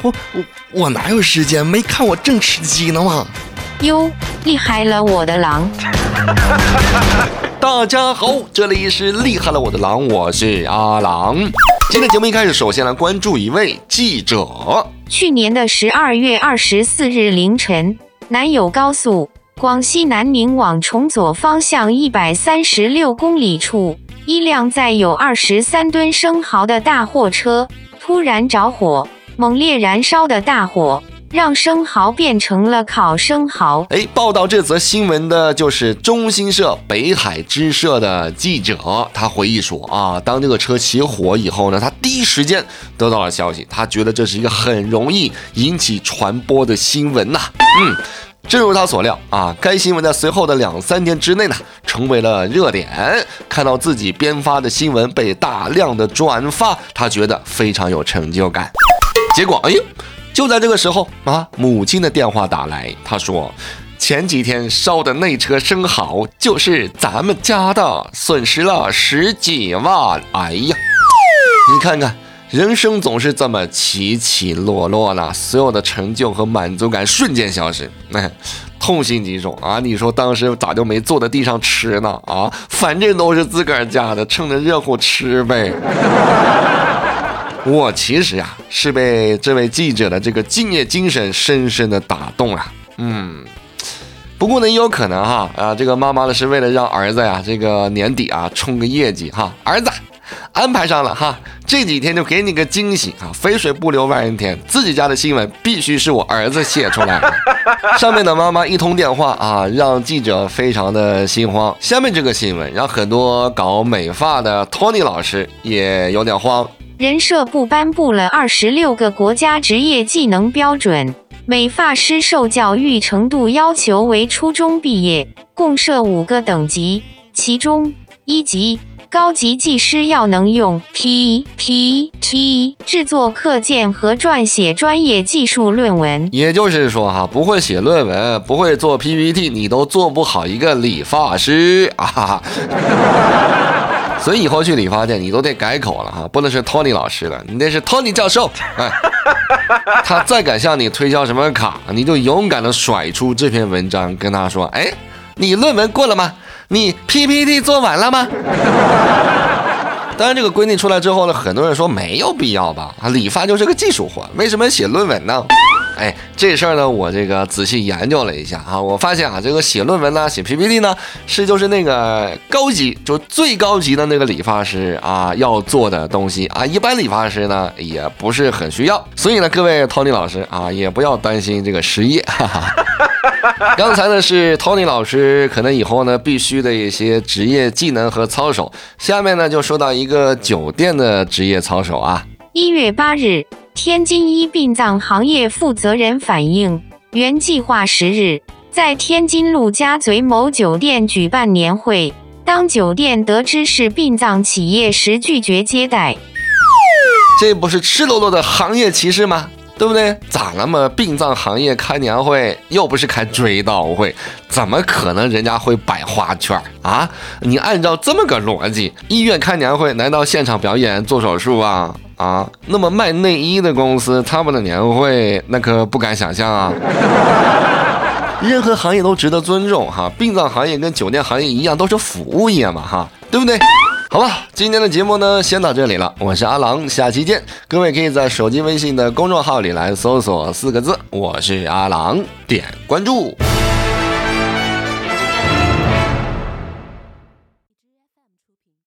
我我我哪有时间？没看我正吃鸡呢吗？哟，厉害了我的狼！大家好，这里是厉害了我的狼，我是阿狼。今天节目一开始，首先来关注一位记者。去年的十二月二十四日凌晨，南友高速广西南宁往崇左方向一百三十六公里处，一辆载有二十三吨生蚝的大货车突然着火，猛烈燃烧的大火让生蚝变成了烤生蚝。哎，报道这则新闻的就是中新社北海支社的记者，他回忆说啊，当这个车起火以后呢，他第一时间得到了消息，他觉得这是一个很容易引起传播的新闻呐、嗯。正如他所料啊，该新闻在随后的两三天之内呢，成为了热点。看到自己编发的新闻被大量的转发，他觉得非常有成就感。结果，哎呦，就在这个时候啊，母亲的电话打来，她说。前几天烧的那车生蚝就是咱们家的，损失了十几万。哎呀，你看看，人生总是这么起起落落呢，所有的成就和满足感瞬间消失，哎，痛心疾首啊！你说当时咋就没坐在地上吃呢？啊，反正都是自个儿家的，趁着热乎吃呗。我其实呀、是被这位记者的这个敬业精神深深的打动了。嗯，不过呢，也有可能哈啊，这个妈妈呢是为了让儿子呀这个年底啊冲个业绩哈，儿子安排上了哈，这几天就给你个惊喜啊，肥水不流外人田，自己家的新闻必须是我儿子写出来的。上面的妈妈一通电话啊，让记者非常的心慌。下面这个新闻让很多搞美发的 Tony 老师也有点慌。人社部颁布了二十六个国家职业技能标准，美发师受教育程度要求为初中毕业，共设五个等级，其中一级高级技师要能用 PPT 制作课件和撰写专业技术论文。也就是说哈，不会写论文，不会做 PPT，你都做不好一个理发师啊！所以以后去理发店，你都得改口了哈，不能是 Tony 老师了，你得是 Tony 教授。哎，他再敢向你推销什么卡，你就勇敢的甩出这篇文章，跟他说：“哎，你论文过了吗？你 PPT 做完了吗？” 当然，这个规定出来之后呢，很多人说没有必要吧？啊，理发就是个技术活，为什么写论文呢？哎，这事儿呢，我这个仔细研究了一下啊，我发现啊，这个写论文呢，写 PPT 呢，是就是那个高级，就最高级的那个理发师啊要做的东西啊，一般理发师呢也不是很需要。所以呢，各位 Tony 老师啊，也不要担心这个失业。哈哈。刚才呢是 Tony 老师可能以后呢必须的一些职业技能和操守，下面呢就说到一个酒店的职业操守啊。一月八日，天津一殡葬行业负责人反映，原计划十日在天津陆家嘴某酒店举办年会，当酒店得知是殡葬企业时，拒绝接待。这不是赤裸裸的行业歧视吗？对不对？咋了嘛？殡葬行业开年会又不是开追悼会，怎么可能人家会摆花圈啊？你按照这么个逻辑，医院开年会难道现场表演做手术啊？啊？那么卖内衣的公司他们的年会那可不敢想象啊！任何行业都值得尊重哈，殡葬行业跟酒店行业一样都是服务业嘛哈，对不对？好吧，今天的节目呢，先到这里了。我是阿郎，下期见。各位可以在手机微信的公众号里来搜索四个字“我是阿郎”，点关注。